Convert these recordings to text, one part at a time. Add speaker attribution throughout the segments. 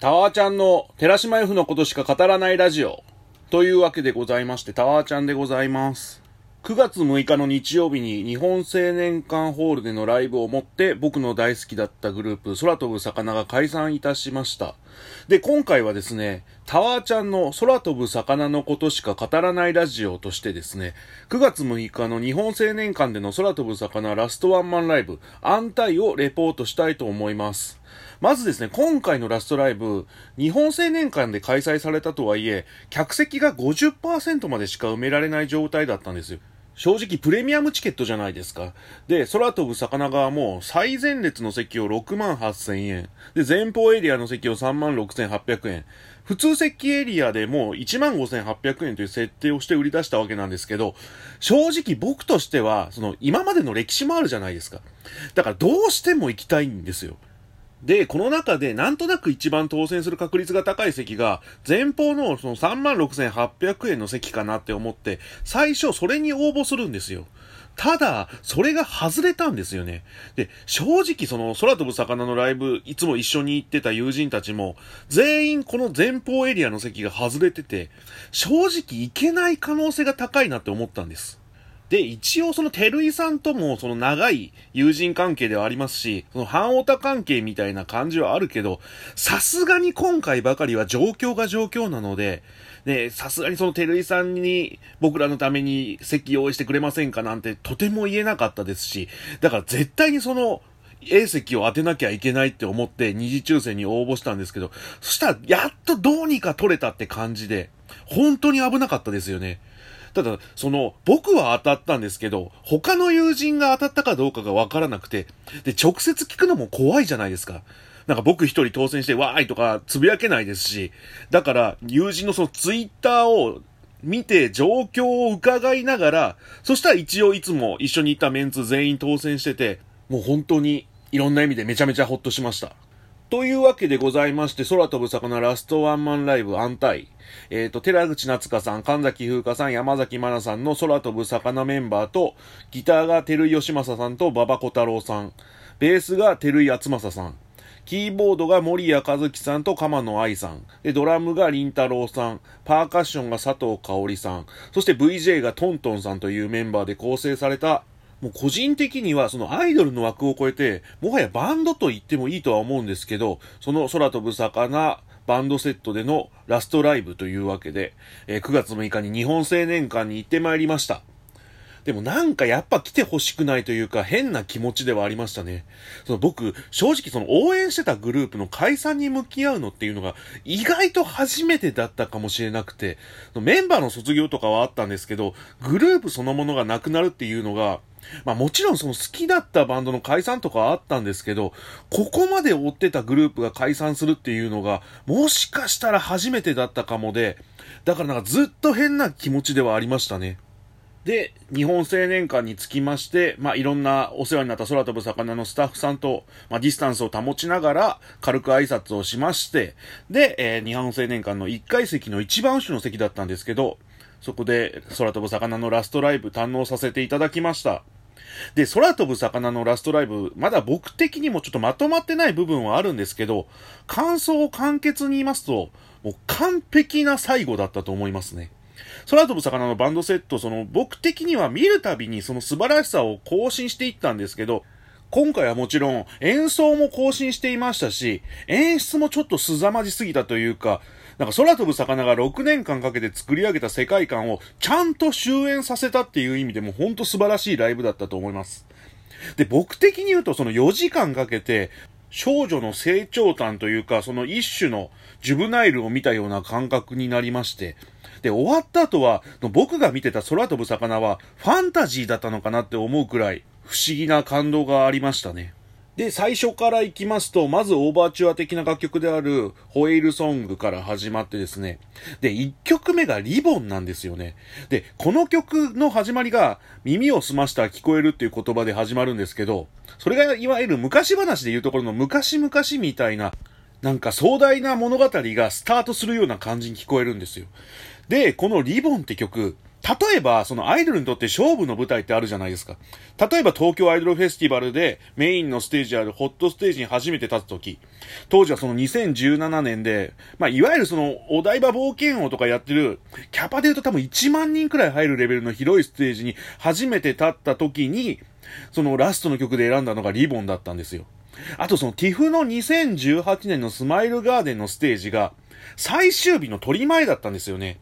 Speaker 1: タワーちゃんの寺島 F のことしか語らないラジオというわけでございまして、タワーちゃんでございます。9月6日の日曜日に日本青年館ホールでのライブをもって僕の大好きだったグループ空飛ぶ魚が解散いたしました。で、今回はですね、タワーちゃんの空飛ぶ魚のことしか語らないラジオとしてですね、9月6日の日本青年館での空飛ぶ魚ラストワンマンライブ、安泰をレポートしたいと思います。まずですね、今回のラストライブ、日本青年館で開催されたとはいえ、客席が50%までしか埋められない状態だったんですよ。正直プレミアムチケットじゃないですか。で、空飛ぶ魚側も最前列の席を6万8000円。で、前方エリアの席を3万6800円。普通席エリアでも1万5800円という設定をして売り出したわけなんですけど、正直僕としては、その今までの歴史もあるじゃないですか。だからどうしても行きたいんですよ。で、この中でなんとなく一番当選する確率が高い席が、前方のその36,800円の席かなって思って、最初それに応募するんですよ。ただ、それが外れたんですよね。で、正直その空飛ぶ魚のライブ、いつも一緒に行ってた友人たちも、全員この前方エリアの席が外れてて、正直行けない可能性が高いなって思ったんです。で、一応その照井さんともその長い友人関係ではありますし、その半オタ関係みたいな感じはあるけど、さすがに今回ばかりは状況が状況なので、ね、さすがにその照井さんに僕らのために席用意してくれませんかなんてとても言えなかったですし、だから絶対にその A 席を当てなきゃいけないって思って二次抽選に応募したんですけど、そしたらやっとどうにか取れたって感じで、本当に危なかったですよね。ただ、その、僕は当たったんですけど、他の友人が当たったかどうかがわからなくて、で、直接聞くのも怖いじゃないですか。なんか僕一人当選してわーいとかつぶやけないですし、だから友人のそのツイッターを見て状況を伺いながら、そしたら一応いつも一緒にいたメンツ全員当選してて、もう本当にいろんな意味でめちゃめちゃほっとしました。というわけでございまして、空飛ぶ魚ラストワンマンライブ安泰。えっ、ー、と、寺口夏香さん、神崎風花さん、山崎真奈さんの空飛ぶ魚メンバーと、ギターが照井義正さんと馬場小太郎さん、ベースが照井厚正さん、キーボードが森谷和樹さんと鎌野愛さん。で、ドラムが林太郎さん。パーカッションが佐藤香織さん。そして VJ がトントンさんというメンバーで構成されたもう個人的にはそのアイドルの枠を超えて、もはやバンドと言ってもいいとは思うんですけど、その空飛ぶ魚バンドセットでのラストライブというわけで、えー、9月6日に日本青年館に行ってまいりました。でもなんかやっぱ来てほしくないというか変な気持ちではありましたね。その僕、正直その応援してたグループの解散に向き合うのっていうのが意外と初めてだったかもしれなくて、メンバーの卒業とかはあったんですけど、グループそのものがなくなるっていうのが、まあもちろんその好きだったバンドの解散とかあったんですけど、ここまで追ってたグループが解散するっていうのが、もしかしたら初めてだったかもで、だからなんかずっと変な気持ちではありましたね。で、日本青年館につきまして、まあ、いろんなお世話になった空飛ぶ魚のスタッフさんと、まあ、ディスタンスを保ちながら、軽く挨拶をしまして、で、えー、日本青年館の1階席の一番後の席だったんですけど、そこで空飛ぶ魚のラストライブ堪能させていただきました。で、空飛ぶ魚のラストライブ、まだ僕的にもちょっとまとまってない部分はあるんですけど、感想を簡潔に言いますと、もう完璧な最後だったと思いますね。空飛ぶ魚のバンドセット、その僕的には見るたびにその素晴らしさを更新していったんですけど、今回はもちろん演奏も更新していましたし、演出もちょっと凄まじすぎたというか、なんか空飛ぶ魚が6年間かけて作り上げた世界観をちゃんと終焉させたっていう意味でもほんと素晴らしいライブだったと思います。で、僕的に言うとその4時間かけて少女の成長譚というか、その一種のジュブナイルを見たような感覚になりまして、で、終わった後は、僕が見てた空飛ぶ魚はファンタジーだったのかなって思うくらい不思議な感動がありましたね。で、最初から行きますと、まずオーバーチュア的な楽曲である、ホエイルソングから始まってですね。で、1曲目がリボンなんですよね。で、この曲の始まりが、耳を澄ましたら聞こえるっていう言葉で始まるんですけど、それがいわゆる昔話で言うところの昔々みたいな、なんか壮大な物語がスタートするような感じに聞こえるんですよ。で、このリボンって曲、例えば、そのアイドルにとって勝負の舞台ってあるじゃないですか。例えば東京アイドルフェスティバルでメインのステージあるホットステージに初めて立つとき、当時はその2017年で、まあ、いわゆるそのお台場冒険王とかやってる、キャパで言うと多分1万人くらい入るレベルの広いステージに初めて立ったときに、そのラストの曲で選んだのがリボンだったんですよ。あとその TIFF の2018年のスマイルガーデンのステージが最終日の取り前だったんですよね。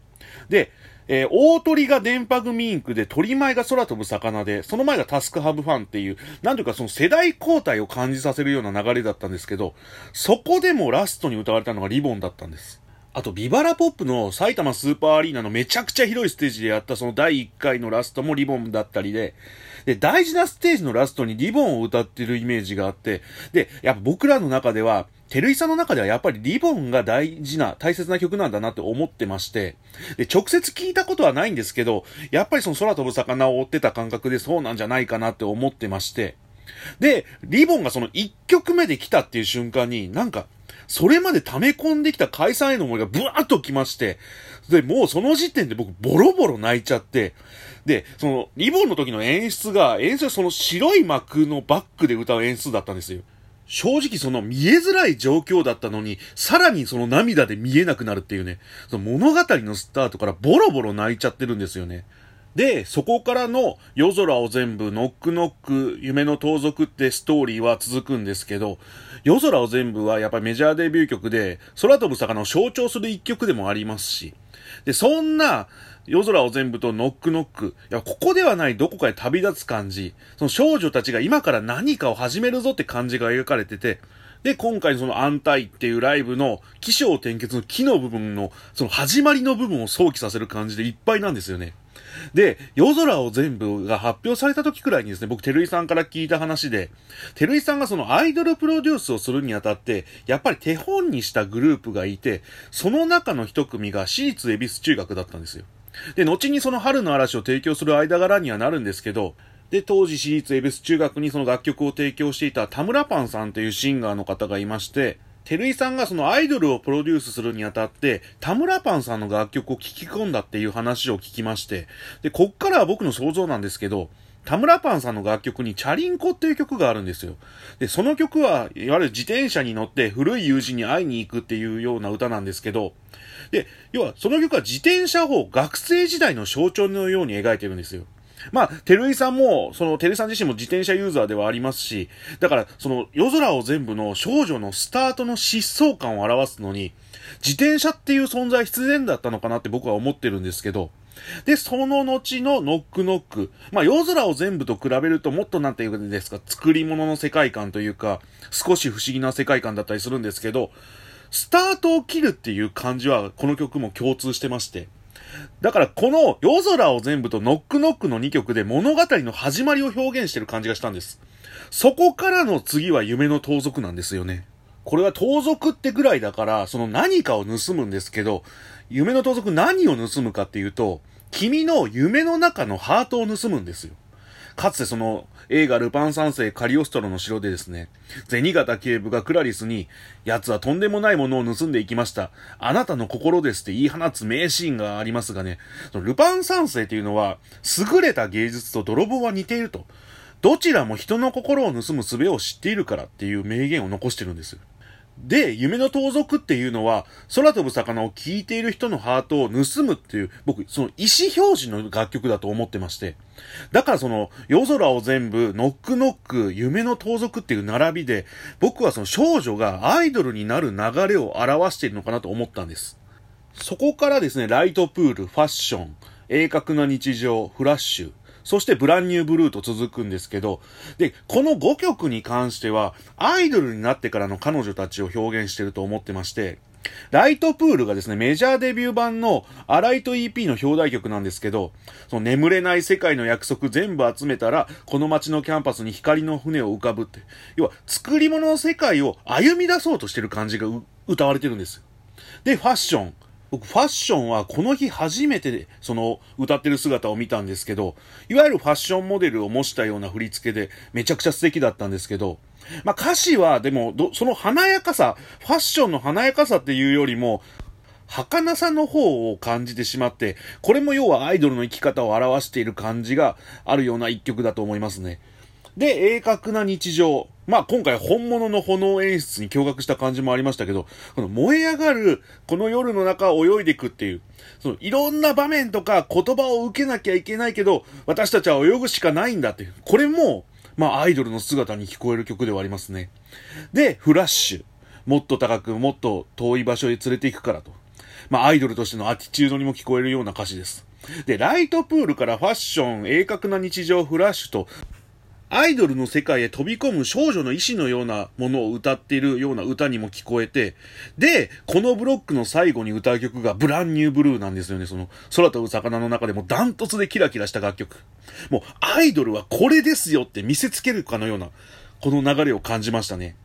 Speaker 1: で、えー、大鳥が電波組インクで、鳥前が空飛ぶ魚で、その前がタスクハブファンっていう、なんというかその世代交代を感じさせるような流れだったんですけど、そこでもラストに歌われたのがリボンだったんです。あと、ビバラポップの埼玉スーパーアリーナのめちゃくちゃ広いステージでやったその第1回のラストもリボンだったりで、で、大事なステージのラストにリボンを歌ってるイメージがあって、で、やっぱ僕らの中では、テルイさんの中ではやっぱりリボンが大事な、大切な曲なんだなって思ってまして、で、直接聞いたことはないんですけど、やっぱりその空飛ぶ魚を追ってた感覚でそうなんじゃないかなって思ってまして、で、リボンがその1曲目で来たっていう瞬間に、なんか、それまで溜め込んできた解散への思いがブワーッと来まして、で、もうその時点で僕ボロボロ泣いちゃって、で、その、リボンの時の演出が、演出はその白い幕のバックで歌う演出だったんですよ。正直その見えづらい状況だったのに、さらにその涙で見えなくなるっていうね、その物語のスタートからボロボロ泣いちゃってるんですよね。で、そこからの夜空を全部、ノックノック、夢の盗賊ってストーリーは続くんですけど、夜空を全部はやっぱメジャーデビュー曲で、空飛ぶ魚を象徴する一曲でもありますし、で、そんな、夜空を全部とノックノック。いや、ここではないどこかへ旅立つ感じ。その少女たちが今から何かを始めるぞって感じが描かれてて、で、今回その安泰っていうライブの起承転結の木の部分の、その始まりの部分を想起させる感じでいっぱいなんですよね。で、夜空を全部が発表された時くらいにですね、僕、照井さんから聞いた話で、照井さんがそのアイドルプロデュースをするにあたって、やっぱり手本にしたグループがいて、その中の一組が私立恵比寿中学だったんですよ。で、後にその春の嵐を提供する間柄にはなるんですけど、で、当時私立恵比寿中学にその楽曲を提供していた田村パンさんというシンガーの方がいまして、照井さんがそのアイドルをプロデュースするにあたって、田村パンさんの楽曲を聴き込んだっていう話を聞きまして、で、こっからは僕の想像なんですけど、田村パンさんの楽曲にチャリンコっていう曲があるんですよ。で、その曲は、いわゆる自転車に乗って古い友人に会いに行くっていうような歌なんですけど、で、要はその曲は自転車法学生時代の象徴のように描いてるんですよ。まあ、てるいさんも、その、てるいさん自身も自転車ユーザーではありますし、だから、その、夜空を全部の少女のスタートの疾走感を表すのに、自転車っていう存在必然だったのかなって僕は思ってるんですけど、で、その後のノックノック。まあ、夜空を全部と比べるともっとなんていうんですか、作り物の世界観というか、少し不思議な世界観だったりするんですけど、スタートを切るっていう感じは、この曲も共通してまして。だからこの夜空を全部とノックノックの2曲で物語の始まりを表現してる感じがしたんです。そこからの次は夢の盗賊なんですよね。これは盗賊ってぐらいだから、その何かを盗むんですけど、夢の盗賊何を盗むかっていうと、君の夢の中のハートを盗むんですよ。かつてその映画ルパン三世カリオストロの城でですね、銭形警部がクラリスに、奴はとんでもないものを盗んでいきました。あなたの心ですって言い放つ名シーンがありますがね、ルパン三世っていうのは、優れた芸術と泥棒は似ていると。どちらも人の心を盗む術を知っているからっていう名言を残してるんですよ。で、夢の盗賊っていうのは、空飛ぶ魚を聞いている人のハートを盗むっていう、僕、その意思表示の楽曲だと思ってまして。だからその、夜空を全部、ノックノック、夢の盗賊っていう並びで、僕はその少女がアイドルになる流れを表しているのかなと思ったんです。そこからですね、ライトプール、ファッション、鋭角な日常、フラッシュ、そしてブランニューブルーと続くんですけど、で、この5曲に関しては、アイドルになってからの彼女たちを表現してると思ってまして、ライトプールがですね、メジャーデビュー版のアライト EP の表題曲なんですけど、その眠れない世界の約束全部集めたら、この街のキャンパスに光の船を浮かぶって。要は、作り物の世界を歩み出そうとしてる感じが歌われてるんです。で、ファッション。僕、ファッションはこの日初めて、その、歌ってる姿を見たんですけど、いわゆるファッションモデルを模したような振り付けで、めちゃくちゃ素敵だったんですけど、まあ、歌詞は、でも、その華やかさ、ファッションの華やかさっていうよりも、儚さの方を感じてしまって、これも要はアイドルの生き方を表している感じがあるような一曲だと思いますね。で、鋭角な日常。まあ今回本物の炎演出に驚愕した感じもありましたけど、この燃え上がる、この夜の中を泳いでいくっていう、そのいろんな場面とか言葉を受けなきゃいけないけど、私たちは泳ぐしかないんだっていう。これも、まあアイドルの姿に聞こえる曲ではありますね。で、フラッシュ。もっと高く、もっと遠い場所へ連れて行くからと。まあアイドルとしてのアティチュードにも聞こえるような歌詞です。で、ライトプールからファッション、鋭角な日常、フラッシュと、アイドルの世界へ飛び込む少女の意志のようなものを歌っているような歌にも聞こえて、で、このブロックの最後に歌う曲がブランニューブルーなんですよね。その空飛ぶ魚の中でもダントツでキラキラした楽曲。もうアイドルはこれですよって見せつけるかのような、この流れを感じましたね。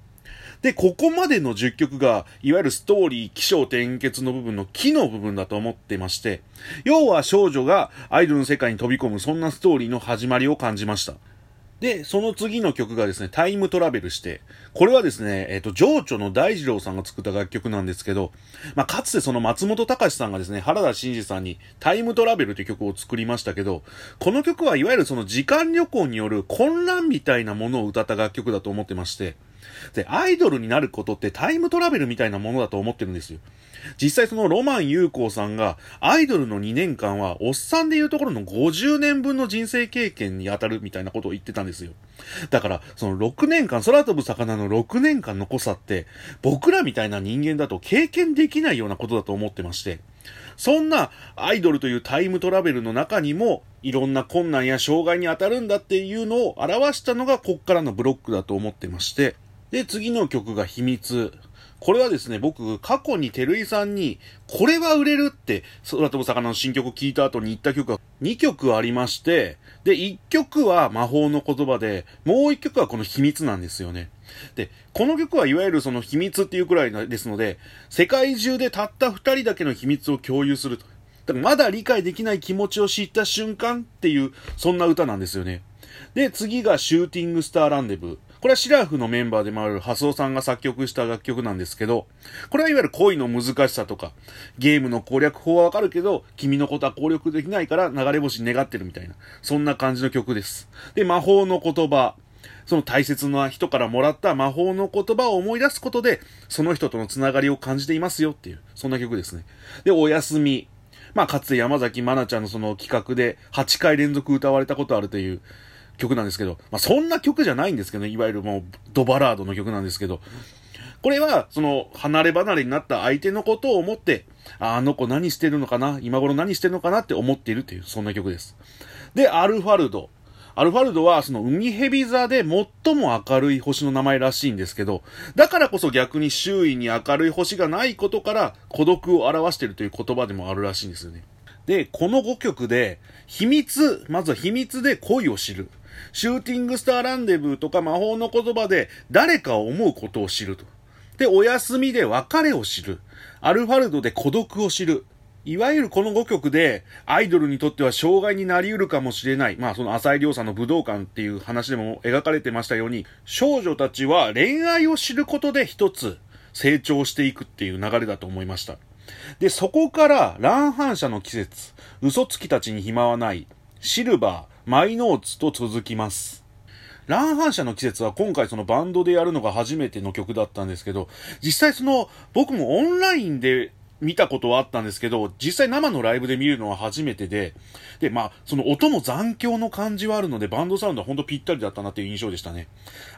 Speaker 1: で、ここまでの10曲が、いわゆるストーリー、気象転結の部分の木の部分だと思ってまして、要は少女がアイドルの世界に飛び込む、そんなストーリーの始まりを感じました。で、その次の曲がですね、タイムトラベルして、これはですね、えっ、ー、と、情緒の大二郎さんが作った楽曲なんですけど、まあ、かつてその松本隆さんがですね、原田真二さんにタイムトラベルという曲を作りましたけど、この曲はいわゆるその時間旅行による混乱みたいなものを歌った楽曲だと思ってまして、で、アイドルになることってタイムトラベルみたいなものだと思ってるんですよ。実際そのロマン優子さんが、アイドルの2年間は、おっさんでいうところの50年分の人生経験に当たるみたいなことを言ってたんですよ。だから、その6年間、空飛ぶ魚の6年間の濃さって、僕らみたいな人間だと経験できないようなことだと思ってまして、そんなアイドルというタイムトラベルの中にも、いろんな困難や障害に当たるんだっていうのを表したのがこっからのブロックだと思ってまして、で、次の曲が秘密。これはですね、僕、過去に照井さんに、これは売れるって、空飛ぶ魚の新曲を聴いた後に言った曲が2曲ありまして、で、1曲は魔法の言葉で、もう1曲はこの秘密なんですよね。で、この曲はいわゆるその秘密っていうくらいですので、世界中でたった2人だけの秘密を共有すると。だからまだ理解できない気持ちを知った瞬間っていう、そんな歌なんですよね。で、次がシューティングスターランデブー。これはシラフのメンバーでもあるハスオさんが作曲した楽曲なんですけど、これはいわゆる恋の難しさとか、ゲームの攻略法はわかるけど、君のことは攻略できないから流れ星願ってるみたいな、そんな感じの曲です。で、魔法の言葉。その大切な人からもらった魔法の言葉を思い出すことで、その人とのつながりを感じていますよっていう、そんな曲ですね。で、おやすみ。まあ、かつて山崎まなちゃんのその企画で8回連続歌われたことあるという、曲なんですけど、まあ、そんな曲じゃないんですけどね、いわゆるもう、ドバラードの曲なんですけど、これは、その、離れ離れになった相手のことを思って、ああの子何してるのかな今頃何してるのかなって思っているという、そんな曲です。で、アルファルド。アルファルドは、その、海蛇座で最も明るい星の名前らしいんですけど、だからこそ逆に周囲に明るい星がないことから、孤独を表しているという言葉でもあるらしいんですよね。で、この5曲で、秘密、まずは秘密で恋を知る。シューティングスターランデブーとか魔法の言葉で誰かを思うことを知ると。で、お休みで別れを知る。アルファルドで孤独を知る。いわゆるこの5曲で、アイドルにとっては障害になり得るかもしれない。まあ、その浅井亮さんの武道館っていう話でも描かれてましたように、少女たちは恋愛を知ることで一つ成長していくっていう流れだと思いました。で、そこから、乱反射の季節、嘘つきたちに暇はない、シルバー、マイノーツと続きます。乱反射の季節は今回そのバンドでやるのが初めての曲だったんですけど、実際その僕もオンラインで見たことはあったんですけど、実際生のライブで見るのは初めてで、で、まあ、その音も残響の感じはあるので、バンドサウンドはほんとぴったりだったなっていう印象でしたね。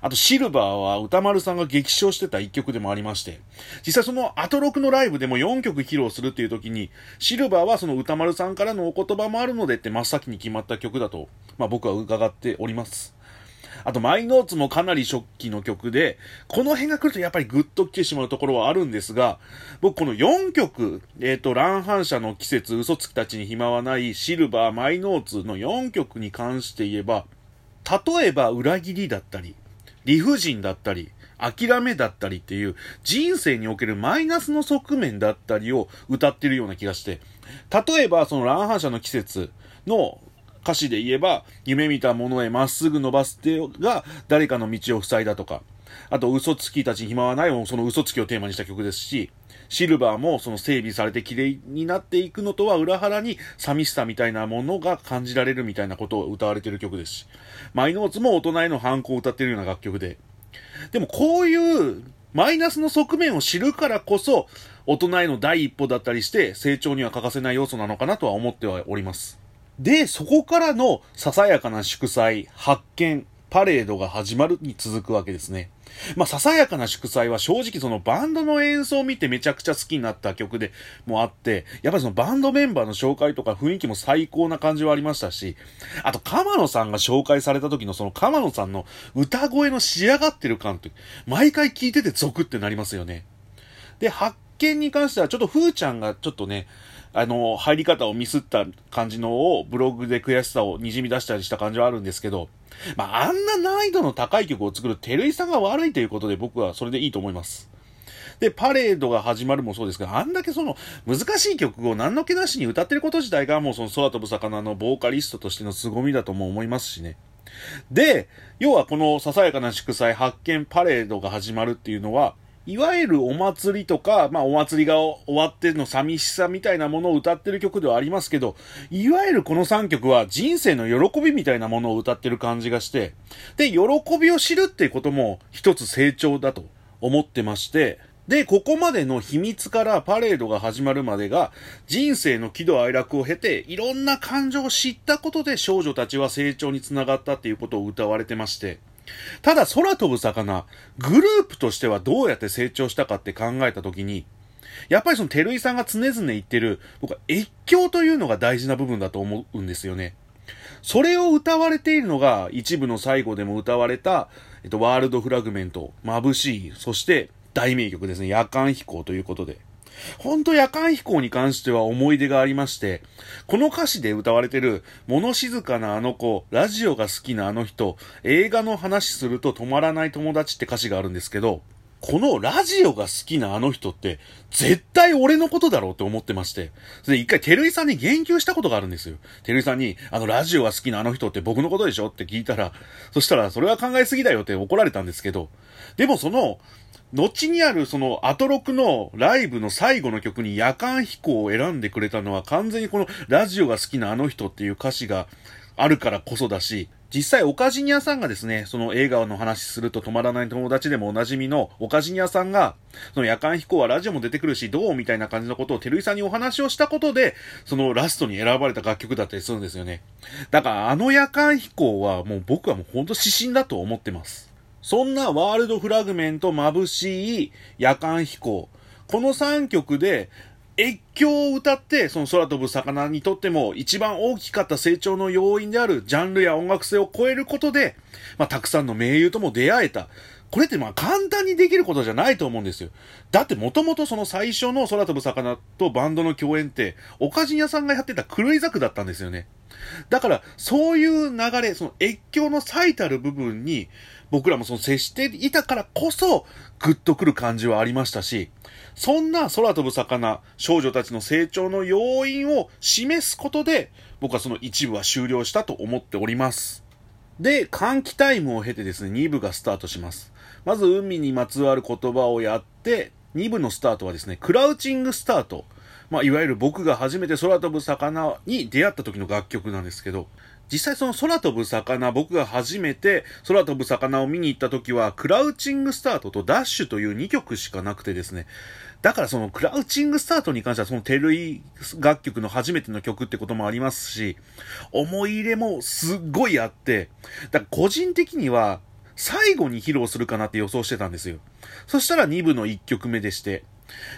Speaker 1: あと、シルバーは歌丸さんが激唱してた一曲でもありまして、実際そのアトロクのライブでも4曲披露するっていう時に、シルバーはその歌丸さんからのお言葉もあるのでって真っ先に決まった曲だと、まあ僕は伺っております。あと、マイノーツもかなり初期の曲で、この辺が来るとやっぱりグッと来てしまうところはあるんですが、僕この4曲、えっ、ー、と、乱反射の季節、嘘つきたちに暇はない、シルバー、マイノーツの4曲に関して言えば、例えば裏切りだったり、理不尽だったり、諦めだったりっていう人生におけるマイナスの側面だったりを歌ってるような気がして、例えばその乱反射の季節の歌詞で言えば、夢見たものへまっすぐ伸ばす手が誰かの道を塞いだとか、あと嘘つきたちに暇はないもその嘘つきをテーマにした曲ですし、シルバーもその整備されて綺麗になっていくのとは裏腹に寂しさみたいなものが感じられるみたいなことを歌われてる曲ですし、マイノーツも大人への反抗を歌ってるような楽曲で。でもこういうマイナスの側面を知るからこそ、大人への第一歩だったりして成長には欠かせない要素なのかなとは思ってはおります。で、そこからのささやかな祝祭、発見、パレードが始まるに続くわけですね。まあ、ささやかな祝祭は正直そのバンドの演奏を見てめちゃくちゃ好きになった曲でもあって、やっぱりそのバンドメンバーの紹介とか雰囲気も最高な感じはありましたし、あと、鎌野さんが紹介された時のその鎌野さんの歌声の仕上がってる感って、毎回聞いててゾクってなりますよね。で、発見に関してはちょっとふーちゃんがちょっとね、あの、入り方をミスった感じのをブログで悔しさを滲み出したりした感じはあるんですけど、まあ、あんな難易度の高い曲を作る照井さんが悪いということで僕はそれでいいと思います。で、パレードが始まるもそうですが、あんだけその難しい曲を何の気なしに歌ってること自体がもうその空飛ぶ魚のボーカリストとしての凄みだとも思いますしね。で、要はこのささやかな祝祭発見パレードが始まるっていうのは、いわゆるお祭りとか、まあお祭りが終わっての寂しさみたいなものを歌ってる曲ではありますけど、いわゆるこの3曲は人生の喜びみたいなものを歌ってる感じがして、で、喜びを知るっていうことも一つ成長だと思ってまして、で、ここまでの秘密からパレードが始まるまでが、人生の喜怒哀楽を経て、いろんな感情を知ったことで少女たちは成長につながったっていうことを歌われてまして、ただ空飛ぶ魚、グループとしてはどうやって成長したかって考えたときに、やっぱりその照井さんが常々言ってる、僕は越境というのが大事な部分だと思うんですよね。それを歌われているのが、一部の最後でも歌われた、えっと、ワールドフラグメント、眩しい、そして大名曲ですね、夜間飛行ということで。ほんと夜間飛行に関しては思い出がありまして、この歌詞で歌われてる、物静かなあの子、ラジオが好きなあの人、映画の話すると止まらない友達って歌詞があるんですけど、このラジオが好きなあの人って、絶対俺のことだろうって思ってまして。それで一回、テルイさんに言及したことがあるんですよ。テルイさんに、あの、ラジオが好きなあの人って僕のことでしょって聞いたら、そしたら、それは考えすぎだよって怒られたんですけど、でもその、後にあるそのアトロクのライブの最後の曲に夜間飛行を選んでくれたのは完全にこのラジオが好きなあの人っていう歌詞があるからこそだし、実際、オカジニアさんがですね、その映画の話すると止まらない友達でもおなじみのオカジニアさんが、その夜間飛行はラジオも出てくるし、どうみたいな感じのことをテルイさんにお話をしたことで、そのラストに選ばれた楽曲だったりするんですよね。だからあの夜間飛行はもう僕はもうほんと指針だと思ってます。そんなワールドフラグメント眩しい夜間飛行。この3曲で越境を歌って、その空飛ぶ魚にとっても一番大きかった成長の要因であるジャンルや音楽性を超えることで、まあ、たくさんの名優とも出会えた。これってまあ簡単にできることじゃないと思うんですよ。だってもともとその最初の空飛ぶ魚とバンドの共演って、オカジン屋さんがやってた狂いザクだったんですよね。だから、そういう流れ、その越境の最たる部分に、僕らもその接していたからこそ、グッとくる感じはありましたし、そんな空飛ぶ魚、少女たちの成長の要因を示すことで、僕はその一部は終了したと思っております。で、換気タイムを経てですね、2部がスタートします。まず海にまつわる言葉をやって、2部のスタートはですね、クラウチングスタート。まあ、いわゆる僕が初めて空飛ぶ魚に出会った時の楽曲なんですけど、実際その空飛ぶ魚、僕が初めて空飛ぶ魚を見に行った時は、クラウチングスタートとダッシュという2曲しかなくてですね、だからそのクラウチングスタートに関してはそのテルイ楽曲の初めての曲ってこともありますし、思い入れもすっごいあって、だから個人的には最後に披露するかなって予想してたんですよ。そしたら2部の1曲目でして、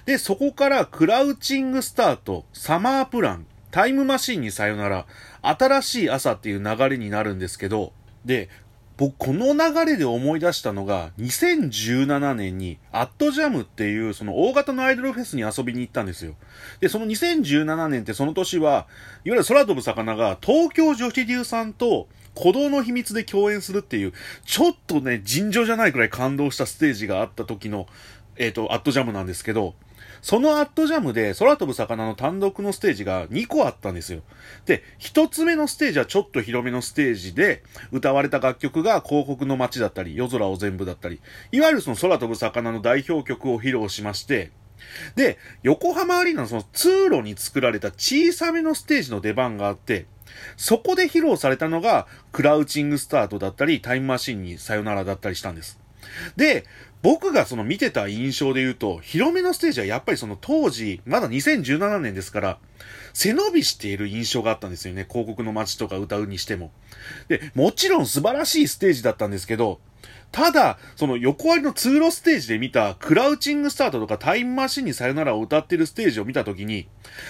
Speaker 1: で、そこからクラウチングスタート、サマープラン、タイムマシンにさよなら、新しい朝っていう流れになるんですけど、で、僕、この流れで思い出したのが、2017年に、アットジャムっていう、その大型のアイドルフェスに遊びに行ったんですよ。で、その2017年ってその年は、いわゆる空飛ぶ魚が、東京女子流さんと、鼓動の秘密で共演するっていう、ちょっとね、尋常じゃないくらい感動したステージがあった時の、えっ、ー、と、アットジャムなんですけど、そのアットジャムで空飛ぶ魚の単独のステージが2個あったんですよ。で、1つ目のステージはちょっと広めのステージで歌われた楽曲が広北の街だったり、夜空を全部だったり、いわゆるその空飛ぶ魚の代表曲を披露しまして、で、横浜アリーナのその通路に作られた小さめのステージの出番があって、そこで披露されたのが、クラウチングスタートだったり、タイムマシンにさよならだったりしたんです。で、僕がその見てた印象で言うと、広めのステージはやっぱりその当時、まだ2017年ですから、背伸びしている印象があったんですよね。広告の街とか歌うにしても。で、もちろん素晴らしいステージだったんですけど、ただ、その横割りの通路ステージで見たクラウチングスタートとかタイムマシンにさよならを歌ってるステージを見たときに、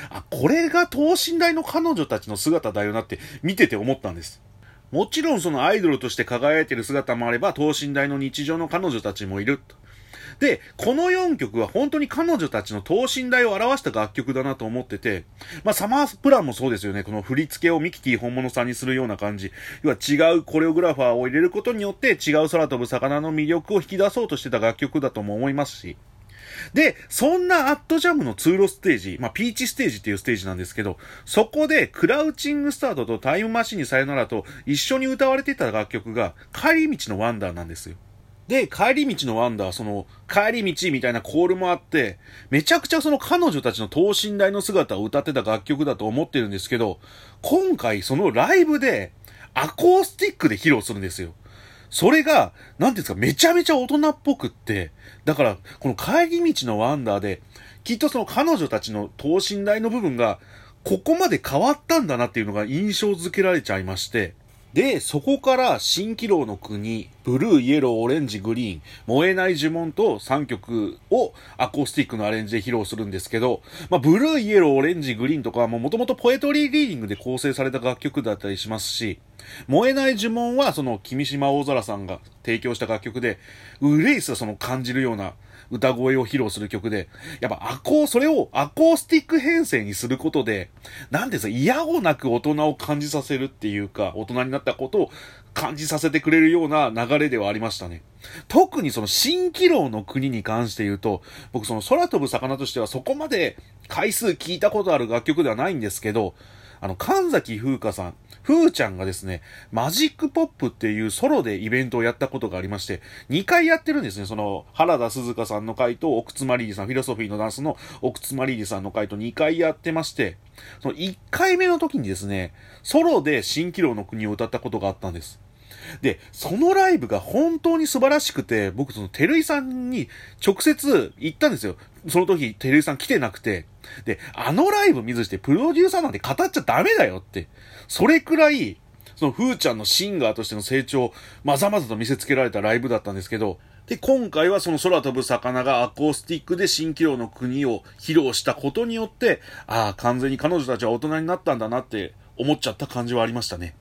Speaker 1: あ、これが等身大の彼女たちの姿だよなって見てて思ったんです。もちろんそのアイドルとして輝いてる姿もあれば、等身大の日常の彼女たちもいる。で、この4曲は本当に彼女たちの等身大を表した楽曲だなと思ってて、まあサマープランもそうですよね。この振り付けをミキティ本物さんにするような感じ。要は違うコレオグラファーを入れることによって違う空飛ぶ魚の魅力を引き出そうとしてた楽曲だとも思いますし。で、そんなアットジャムの通路ステージ、まあ、ピーチステージっていうステージなんですけど、そこでクラウチングスタートとタイムマシンにさよならと一緒に歌われてた楽曲が帰り道のワンダーなんですよ。で、帰り道のワンダー、その、帰り道みたいなコールもあって、めちゃくちゃその彼女たちの等身大の姿を歌ってた楽曲だと思ってるんですけど、今回そのライブで、アコースティックで披露するんですよ。それが、なんていうんですか、めちゃめちゃ大人っぽくって、だから、この帰り道のワンダーで、きっとその彼女たちの等身大の部分が、ここまで変わったんだなっていうのが印象づけられちゃいまして、で、そこから蜃気楼の国、ブルー、イエロー、オレンジ、グリーン、燃えない呪文と3曲をアコースティックのアレンジで披露するんですけど、まあ、ブルー、イエロー、オレンジ、グリーンとかはもともとポエトリーリーディングで構成された楽曲だったりしますし、燃えない呪文はその君島大空さんが提供した楽曲で、ウレイスはその感じるような歌声を披露する曲で、やっぱアコー、それをアコースティック編成にすることで、なんですか、嫌をなく大人を感じさせるっていうか、大人になったことを感じさせてくれるような流れではありましたね。特にその蜃気楼の国に関して言うと、僕その空飛ぶ魚としてはそこまで回数聞いたことある楽曲ではないんですけど、あの、神崎風花さん、ふーちゃんがですね、マジックポップっていうソロでイベントをやったことがありまして、2回やってるんですね。その、原田鈴香さんの回と、奥津まりりさん、フィロソフィーのダンスの奥津まりりさんの回と2回やってまして、その1回目の時にですね、ソロで蜃気楼の国を歌ったことがあったんです。で、そのライブが本当に素晴らしくて、僕その、てるいさんに直接行ったんですよ。その時、てるいさん来てなくて。で、あのライブ見ずして、プロデューサーなんて語っちゃダメだよって。それくらい、その、ふーちゃんのシンガーとしての成長まざまざと見せつけられたライブだったんですけど、で、今回はその空飛ぶ魚がアコースティックで新気楼の国を披露したことによって、ああ、完全に彼女たちは大人になったんだなって思っちゃった感じはありましたね。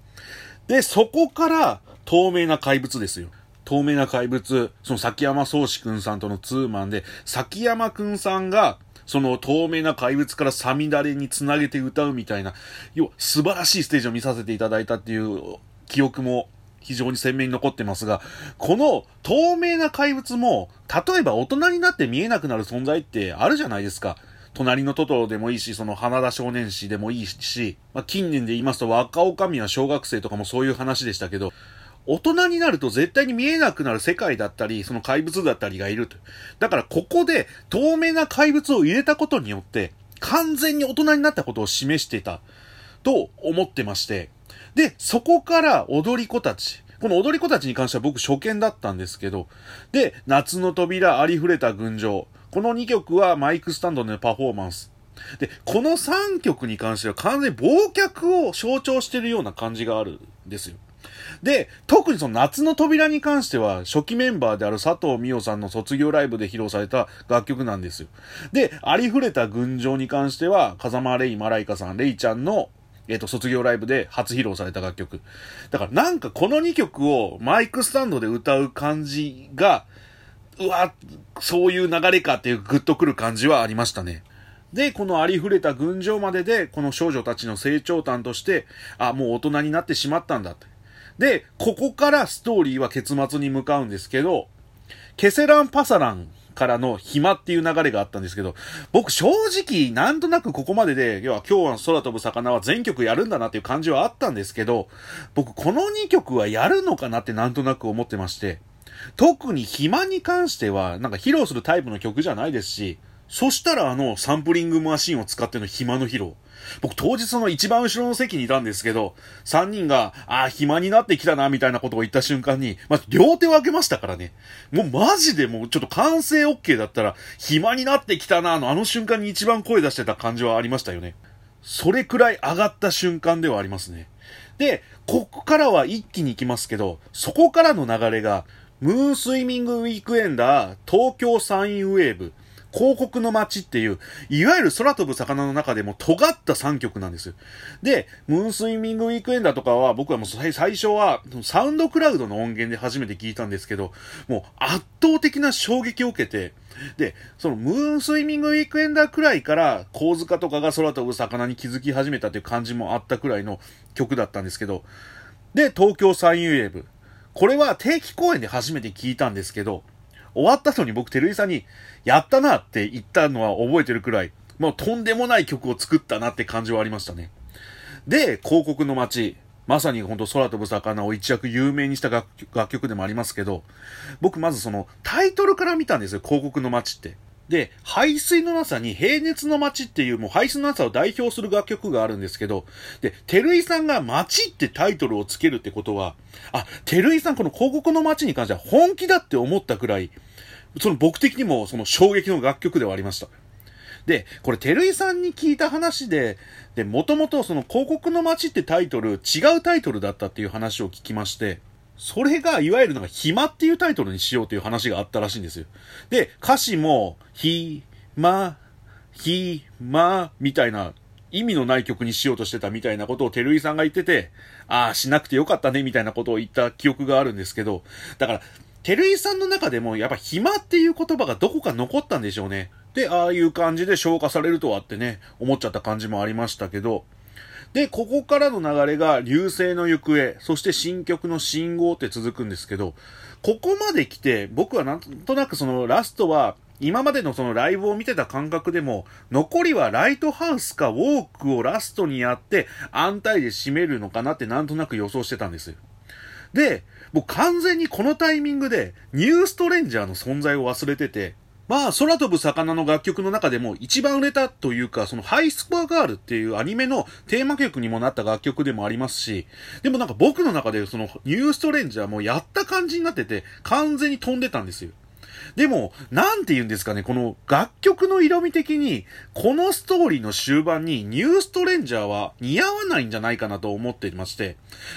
Speaker 1: で、そこから透明な怪物ですよ。透明な怪物、その崎山宗志くんさんとのツーマンで、崎山くんさんが、その透明な怪物からサミダレにつなげて歌うみたいな、要素晴らしいステージを見させていただいたっていう記憶も非常に鮮明に残ってますが、この透明な怪物も、例えば大人になって見えなくなる存在ってあるじゃないですか。隣のトトロでもいいし、その花田少年誌でもいいし、まあ、近年で言いますと若女将は小学生とかもそういう話でしたけど、大人になると絶対に見えなくなる世界だったり、その怪物だったりがいると。だからここで透明な怪物を入れたことによって、完全に大人になったことを示していたと思ってまして。で、そこから踊り子たち。この踊り子たちに関しては僕初見だったんですけど、で、夏の扉、ありふれた群青。この2曲はマイクスタンドのパフォーマンス。で、この3曲に関しては完全に忘却を象徴してるような感じがあるんですよ。で、特にその夏の扉に関しては、初期メンバーである佐藤美代さんの卒業ライブで披露された楽曲なんですよ。で、ありふれた群青に関しては、風間レイ・マライカさん、レイちゃんのえっ、ー、と、卒業ライブで初披露された楽曲。だからなんかこの2曲をマイクスタンドで歌う感じが、うわ、そういう流れかっていうグッとくる感じはありましたね。で、このありふれた群青までで、この少女たちの成長端として、あ、もう大人になってしまったんだって。で、ここからストーリーは結末に向かうんですけど、ケセランパサランからの暇っていう流れがあったんですけど、僕正直なんとなくここまでで、要は今日は空飛ぶ魚は全曲やるんだなっていう感じはあったんですけど、僕この2曲はやるのかなってなんとなく思ってまして、特に暇に関しては、なんか披露するタイプの曲じゃないですし、そしたらあのサンプリングマシンを使っての暇の披露。僕当日その一番後ろの席にいたんですけど、3人が、ああ、暇になってきたな、みたいなことを言った瞬間に、まあ、両手を挙げましたからね。もうマジでもうちょっと完成 OK だったら、暇になってきたな、のあの瞬間に一番声出してた感じはありましたよね。それくらい上がった瞬間ではありますね。で、ここからは一気に行きますけど、そこからの流れが、ムーンスイミングウィークエンダー、東京サインウェーブ、広告の街っていう、いわゆる空飛ぶ魚の中でも尖った3曲なんですよ。で、ムーンスイミングウィークエンダーとかは僕はもう最初はサウンドクラウドの音源で初めて聞いたんですけど、もう圧倒的な衝撃を受けて、で、そのムーンスイミングウィークエンダーくらいから構図家とかが空飛ぶ魚に気づき始めたという感じもあったくらいの曲だったんですけど、で、東京サインウェーブ。これは定期公演で初めて聞いたんですけど、終わった後に僕、照井さんに、やったなって言ったのは覚えてるくらい、もうとんでもない曲を作ったなって感じはありましたね。で、広告の街。まさに本当空飛ぶ魚を一躍有名にした楽曲でもありますけど、僕まずそのタイトルから見たんですよ、広告の街って。で、排水のなさに平熱の街っていうもう排水のなさを代表する楽曲があるんですけど、で、照井さんが街ってタイトルをつけるってことは、あ、照井さんこの広告の街に関しては本気だって思ったくらい、その僕的にもその衝撃の楽曲ではありました。で、これ、照井さんに聞いた話で、で、もともとその広告の街ってタイトル、違うタイトルだったっていう話を聞きまして、それが、いわゆるなんか、暇っていうタイトルにしようという話があったらしいんですよ。で、歌詞も、ひ、ま、ひ、ま、みたいな、意味のない曲にしようとしてたみたいなことを照井さんが言ってて、ああ、しなくてよかったね、みたいなことを言った記憶があるんですけど、だから、照井さんの中でも、やっぱ暇っていう言葉がどこか残ったんでしょうね。で、ああいう感じで消化されるとはってね、思っちゃった感じもありましたけど、で、ここからの流れが流星の行方、そして新曲の信号って続くんですけど、ここまで来て、僕はなんとなくそのラストは、今までのそのライブを見てた感覚でも、残りはライトハウスかウォークをラストにやって、安泰で締めるのかなってなんとなく予想してたんです。で、僕完全にこのタイミングで、ニューストレンジャーの存在を忘れてて、まあ、空飛ぶ魚の楽曲の中でも一番売れたというか、そのハイスコアガールっていうアニメのテーマ曲にもなった楽曲でもありますし、でもなんか僕の中でそのニューストレンジャーもやった感じになってて、完全に飛んでたんですよ。でも、なんて言うんですかね、この楽曲の色味的に、このストーリーの終盤にニューストレンジャーは似合わないんじゃないかなと思っていまして、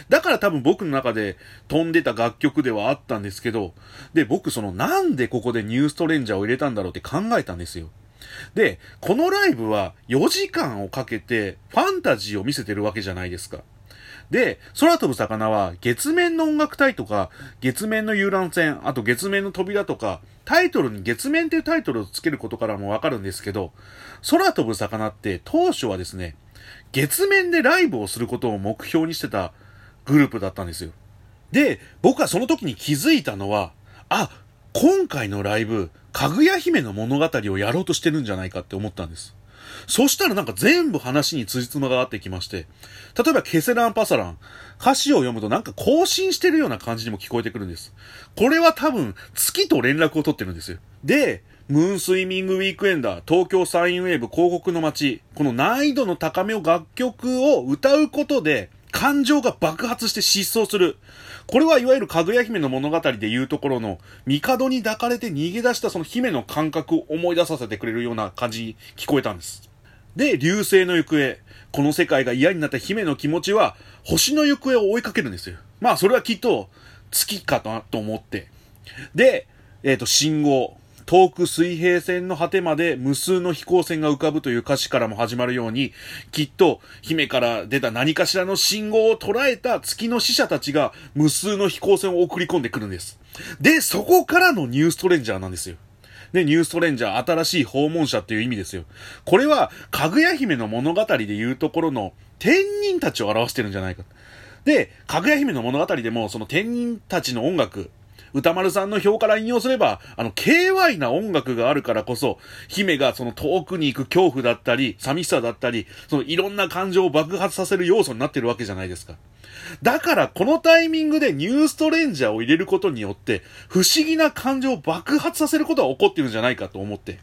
Speaker 1: だから多分僕の中で飛んでた楽曲ではあったんですけど、で、僕そのなんでここでニューストレンジャーを入れたんだろうって考えたんですよ。で、このライブは4時間をかけてファンタジーを見せてるわけじゃないですか。で、空飛ぶ魚は月面の音楽隊とか、月面の遊覧船、あと月面の扉とか、タイトルに月面っていうタイトルをつけることからもわかるんですけど、空飛ぶ魚って当初はですね、月面でライブをすることを目標にしてたグループだったんですよ。で、僕はその時に気づいたのは、あ、今回のライブ、かぐや姫の物語をやろうとしてるんじゃないかって思ったんです。そしたらなんか全部話に辻褄が合ってきまして、例えばケセランパサラン、歌詞を読むとなんか更新してるような感じにも聞こえてくるんです。これは多分月と連絡を取ってるんですよ。で、ムーンスイミングウィークエンダー、東京サインウェーブ広告の街、この難易度の高めを楽曲を歌うことで、感情が爆発して失踪する。これはいわゆるかぐや姫の物語でいうところの、帝に抱かれて逃げ出したその姫の感覚を思い出させてくれるような感じに聞こえたんです。で、流星の行方。この世界が嫌になった姫の気持ちは、星の行方を追いかけるんですよ。まあ、それはきっと、月かと思って。で、えっ、ー、と、信号。遠く水平線の果てまで無数の飛行船が浮かぶという歌詞からも始まるように、きっと姫から出た何かしらの信号を捉えた月の使者たちが無数の飛行船を送り込んでくるんです。で、そこからのニューストレンジャーなんですよ。で、ニューストレンジャー、新しい訪問者っていう意味ですよ。これは、かぐや姫の物語で言うところの、天人たちを表してるんじゃないか。で、かぐや姫の物語でも、その天人たちの音楽、歌丸さんの表から引用すれば、あの、KY な音楽があるからこそ、姫がその遠くに行く恐怖だったり、寂しさだったり、そのいろんな感情を爆発させる要素になってるわけじゃないですか。だからこのタイミングでニューストレンジャーを入れることによって、不思議な感情を爆発させることが起こってるんじゃないかと思って。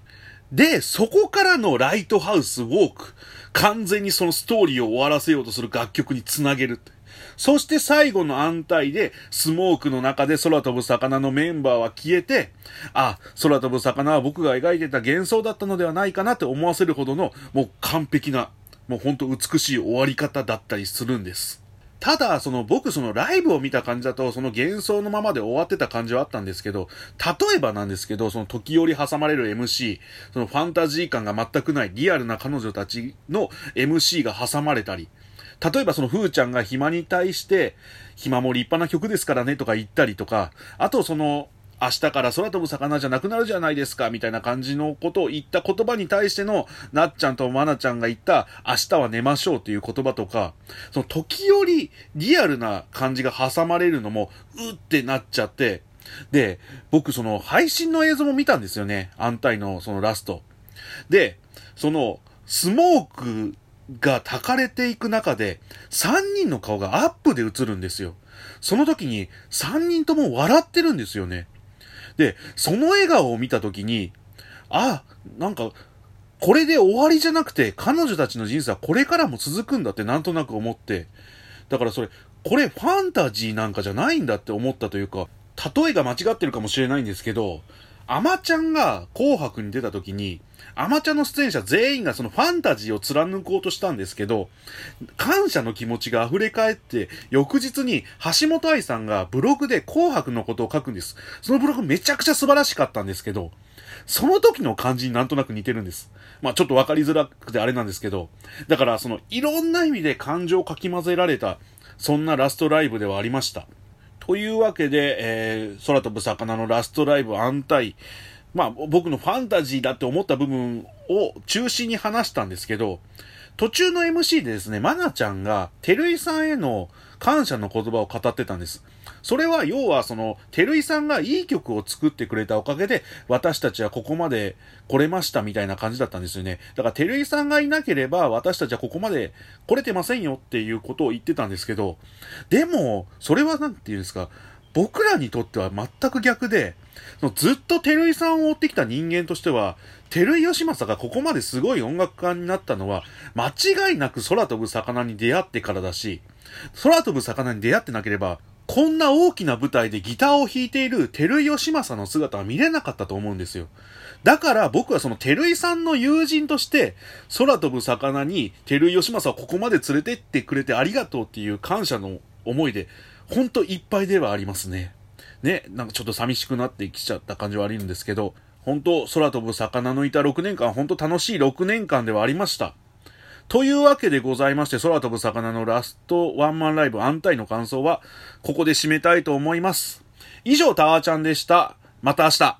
Speaker 1: で、そこからのライトハウスウォーク。完全にそのストーリーを終わらせようとする楽曲につなげる。そして最後の安泰で、スモークの中で空飛ぶ魚のメンバーは消えて、あ、空飛ぶ魚は僕が描いてた幻想だったのではないかなって思わせるほどの、もう完璧な、もうほんと美しい終わり方だったりするんです。ただ、その僕そのライブを見た感じだと、その幻想のままで終わってた感じはあったんですけど、例えばなんですけど、その時折挟まれる MC、そのファンタジー感が全くないリアルな彼女たちの MC が挟まれたり、例えばそのふーちゃんが暇に対して、暇も立派な曲ですからねとか言ったりとか、あとその、明日から空飛ぶ魚じゃなくなるじゃないですか、みたいな感じのことを言った言葉に対しての、なっちゃんとまなちゃんが言った、明日は寝ましょうっていう言葉とか、その時折リアルな感じが挟まれるのも、うってなっちゃって、で、僕その配信の映像も見たんですよね。安泰のそのラスト。で、その、スモークが焚かれていく中で、3人の顔がアップで映るんですよ。その時に3人とも笑ってるんですよね。で、その笑顔を見た時に、あ、なんか、これで終わりじゃなくて、彼女たちの人生はこれからも続くんだってなんとなく思って、だからそれ、これファンタジーなんかじゃないんだって思ったというか、例えが間違ってるかもしれないんですけど、アマちゃんが紅白に出た時に、アマちゃんの出演者全員がそのファンタジーを貫こうとしたんですけど、感謝の気持ちが溢れ返って、翌日に橋本愛さんがブログで紅白のことを書くんです。そのブログめちゃくちゃ素晴らしかったんですけど、その時の感じになんとなく似てるんです。まあちょっとわかりづらくてあれなんですけど、だからそのいろんな意味で感情をかき混ぜられた、そんなラストライブではありました。というわけで、えー、空飛ぶ魚のラストライブ安泰。まあ、僕のファンタジーだって思った部分を中心に話したんですけど、途中の MC でですね、まなちゃんが、照井さんへの感謝の言葉を語ってたんです。それは、要は、その、てるいさんがいい曲を作ってくれたおかげで、私たちはここまで来れましたみたいな感じだったんですよね。だから、てるいさんがいなければ、私たちはここまで来れてませんよっていうことを言ってたんですけど、でも、それはなんていうんですか、僕らにとっては全く逆で、そのずっと照井さんを追ってきた人間としては、照井義正がここまですごい音楽家になったのは、間違いなく空飛ぶ魚に出会ってからだし、空飛ぶ魚に出会ってなければ、こんな大きな舞台でギターを弾いている照井義正の姿は見れなかったと思うんですよ。だから僕はその照井さんの友人として、空飛ぶ魚に照井義正をここまで連れてってくれてありがとうっていう感謝の思いで、ほんといっぱいではありますね。ね、なんかちょっと寂しくなってきちゃった感じはあるんですけど、本当空飛ぶ魚のいた6年間、本当楽しい6年間ではありました。というわけでございまして、空飛ぶ魚のラストワンマンライブ安泰の感想は、ここで締めたいと思います。以上、タワーちゃんでした。また明日。